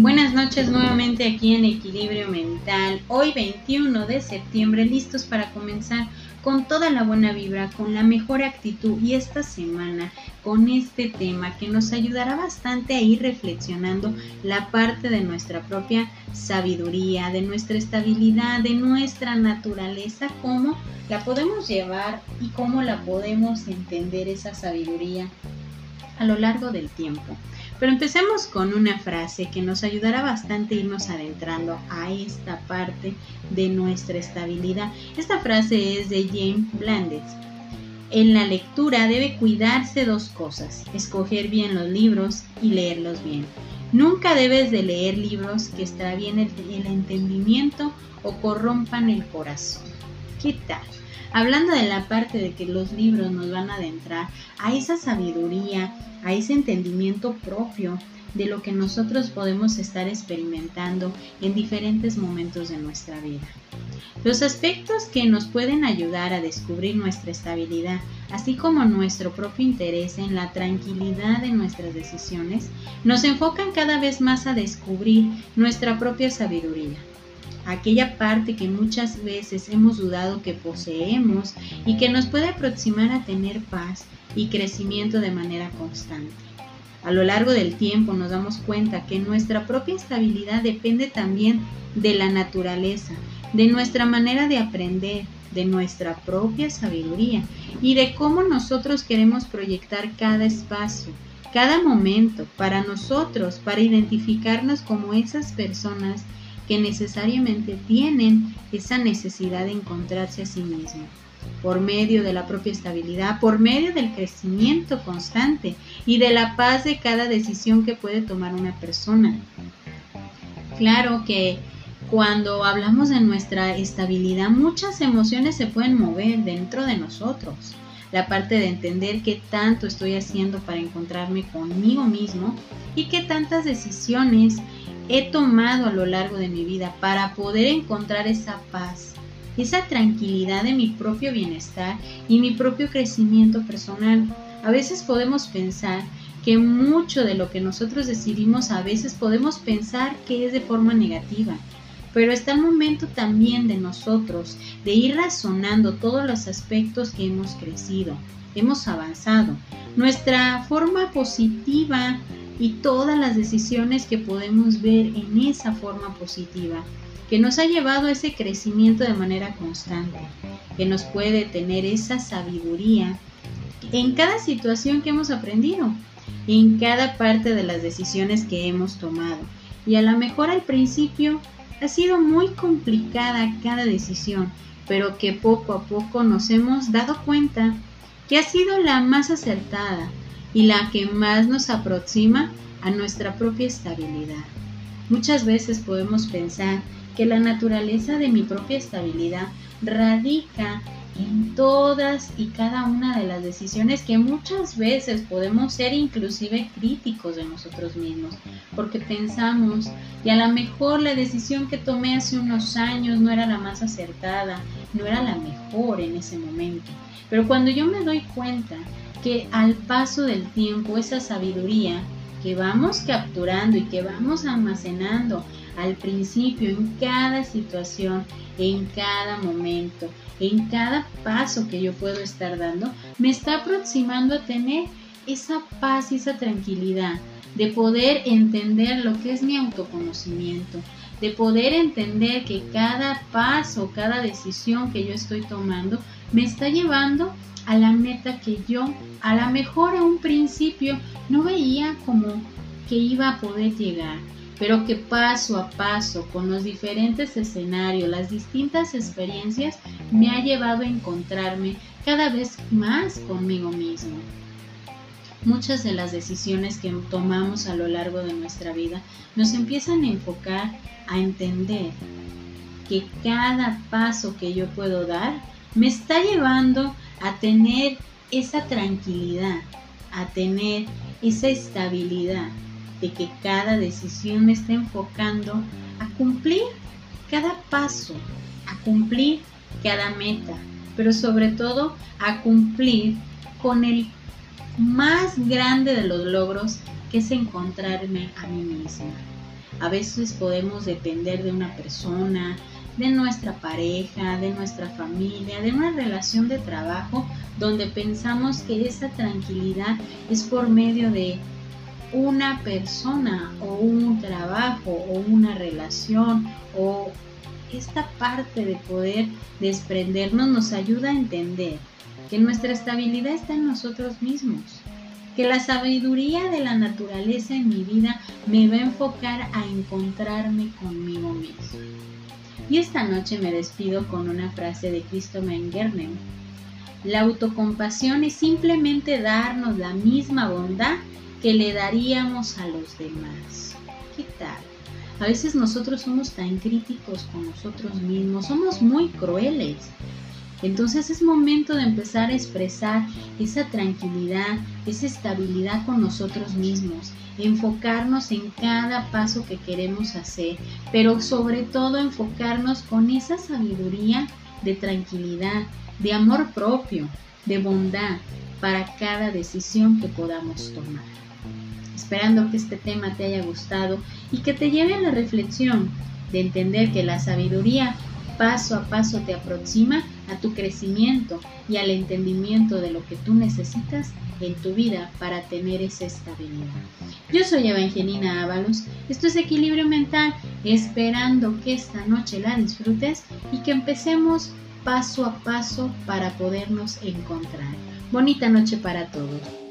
Buenas noches nuevamente aquí en Equilibrio Mental. Hoy 21 de septiembre, listos para comenzar con toda la buena vibra, con la mejor actitud y esta semana con este tema que nos ayudará bastante a ir reflexionando la parte de nuestra propia sabiduría, de nuestra estabilidad, de nuestra naturaleza, cómo la podemos llevar y cómo la podemos entender esa sabiduría a lo largo del tiempo. Pero empecemos con una frase que nos ayudará bastante a irnos adentrando a esta parte de nuestra estabilidad. Esta frase es de James Blandett. En la lectura debe cuidarse dos cosas, escoger bien los libros y leerlos bien. Nunca debes de leer libros que extravíen el, el entendimiento o corrompan el corazón. ¿Qué tal? Hablando de la parte de que los libros nos van a adentrar a esa sabiduría, a ese entendimiento propio de lo que nosotros podemos estar experimentando en diferentes momentos de nuestra vida. Los aspectos que nos pueden ayudar a descubrir nuestra estabilidad, así como nuestro propio interés en la tranquilidad de nuestras decisiones, nos enfocan cada vez más a descubrir nuestra propia sabiduría aquella parte que muchas veces hemos dudado que poseemos y que nos puede aproximar a tener paz y crecimiento de manera constante. A lo largo del tiempo nos damos cuenta que nuestra propia estabilidad depende también de la naturaleza, de nuestra manera de aprender, de nuestra propia sabiduría y de cómo nosotros queremos proyectar cada espacio, cada momento para nosotros, para identificarnos como esas personas que necesariamente tienen esa necesidad de encontrarse a sí mismo por medio de la propia estabilidad, por medio del crecimiento constante y de la paz de cada decisión que puede tomar una persona. Claro que cuando hablamos de nuestra estabilidad, muchas emociones se pueden mover dentro de nosotros. La parte de entender qué tanto estoy haciendo para encontrarme conmigo mismo y qué tantas decisiones he tomado a lo largo de mi vida para poder encontrar esa paz, esa tranquilidad de mi propio bienestar y mi propio crecimiento personal. A veces podemos pensar que mucho de lo que nosotros decidimos a veces podemos pensar que es de forma negativa, pero está el momento también de nosotros de ir razonando todos los aspectos que hemos crecido, hemos avanzado. Nuestra forma positiva y todas las decisiones que podemos ver en esa forma positiva, que nos ha llevado a ese crecimiento de manera constante, que nos puede tener esa sabiduría en cada situación que hemos aprendido, en cada parte de las decisiones que hemos tomado. Y a lo mejor al principio ha sido muy complicada cada decisión, pero que poco a poco nos hemos dado cuenta que ha sido la más acertada, y la que más nos aproxima a nuestra propia estabilidad. Muchas veces podemos pensar que la naturaleza de mi propia estabilidad radica en todas y cada una de las decisiones que muchas veces podemos ser inclusive críticos de nosotros mismos, porque pensamos que a lo mejor la decisión que tomé hace unos años no era la más acertada, no era la mejor en ese momento. Pero cuando yo me doy cuenta que al paso del tiempo esa sabiduría que vamos capturando y que vamos almacenando al principio en cada situación, en cada momento, en cada paso que yo puedo estar dando, me está aproximando a tener esa paz y esa tranquilidad de poder entender lo que es mi autoconocimiento, de poder entender que cada paso, cada decisión que yo estoy tomando me está llevando a la meta que yo a lo mejor a un principio no veía como que iba a poder llegar, pero que paso a paso, con los diferentes escenarios, las distintas experiencias, me ha llevado a encontrarme cada vez más conmigo mismo. Muchas de las decisiones que tomamos a lo largo de nuestra vida nos empiezan a enfocar a entender que cada paso que yo puedo dar me está llevando a tener esa tranquilidad, a tener esa estabilidad de que cada decisión me está enfocando a cumplir cada paso, a cumplir cada meta, pero sobre todo a cumplir con el más grande de los logros que es encontrarme a mí misma. A veces podemos depender de una persona, de nuestra pareja, de nuestra familia, de una relación de trabajo donde pensamos que esa tranquilidad es por medio de una persona o un trabajo o una relación o esta parte de poder desprendernos nos ayuda a entender que nuestra estabilidad está en nosotros mismos, que la sabiduría de la naturaleza en mi vida me va a enfocar a encontrarme conmigo mismo. Y esta noche me despido con una frase de Christopher Gernen. La autocompasión es simplemente darnos la misma bondad que le daríamos a los demás. ¿Qué tal? A veces nosotros somos tan críticos con nosotros mismos, somos muy crueles. Entonces es momento de empezar a expresar esa tranquilidad, esa estabilidad con nosotros mismos, enfocarnos en cada paso que queremos hacer, pero sobre todo enfocarnos con esa sabiduría de tranquilidad, de amor propio, de bondad para cada decisión que podamos tomar. Esperando que este tema te haya gustado y que te lleve a la reflexión de entender que la sabiduría paso a paso te aproxima a tu crecimiento y al entendimiento de lo que tú necesitas en tu vida para tener esa estabilidad. Yo soy Evangelina Ábalos, esto es Equilibrio Mental, esperando que esta noche la disfrutes y que empecemos paso a paso para podernos encontrar. Bonita noche para todos.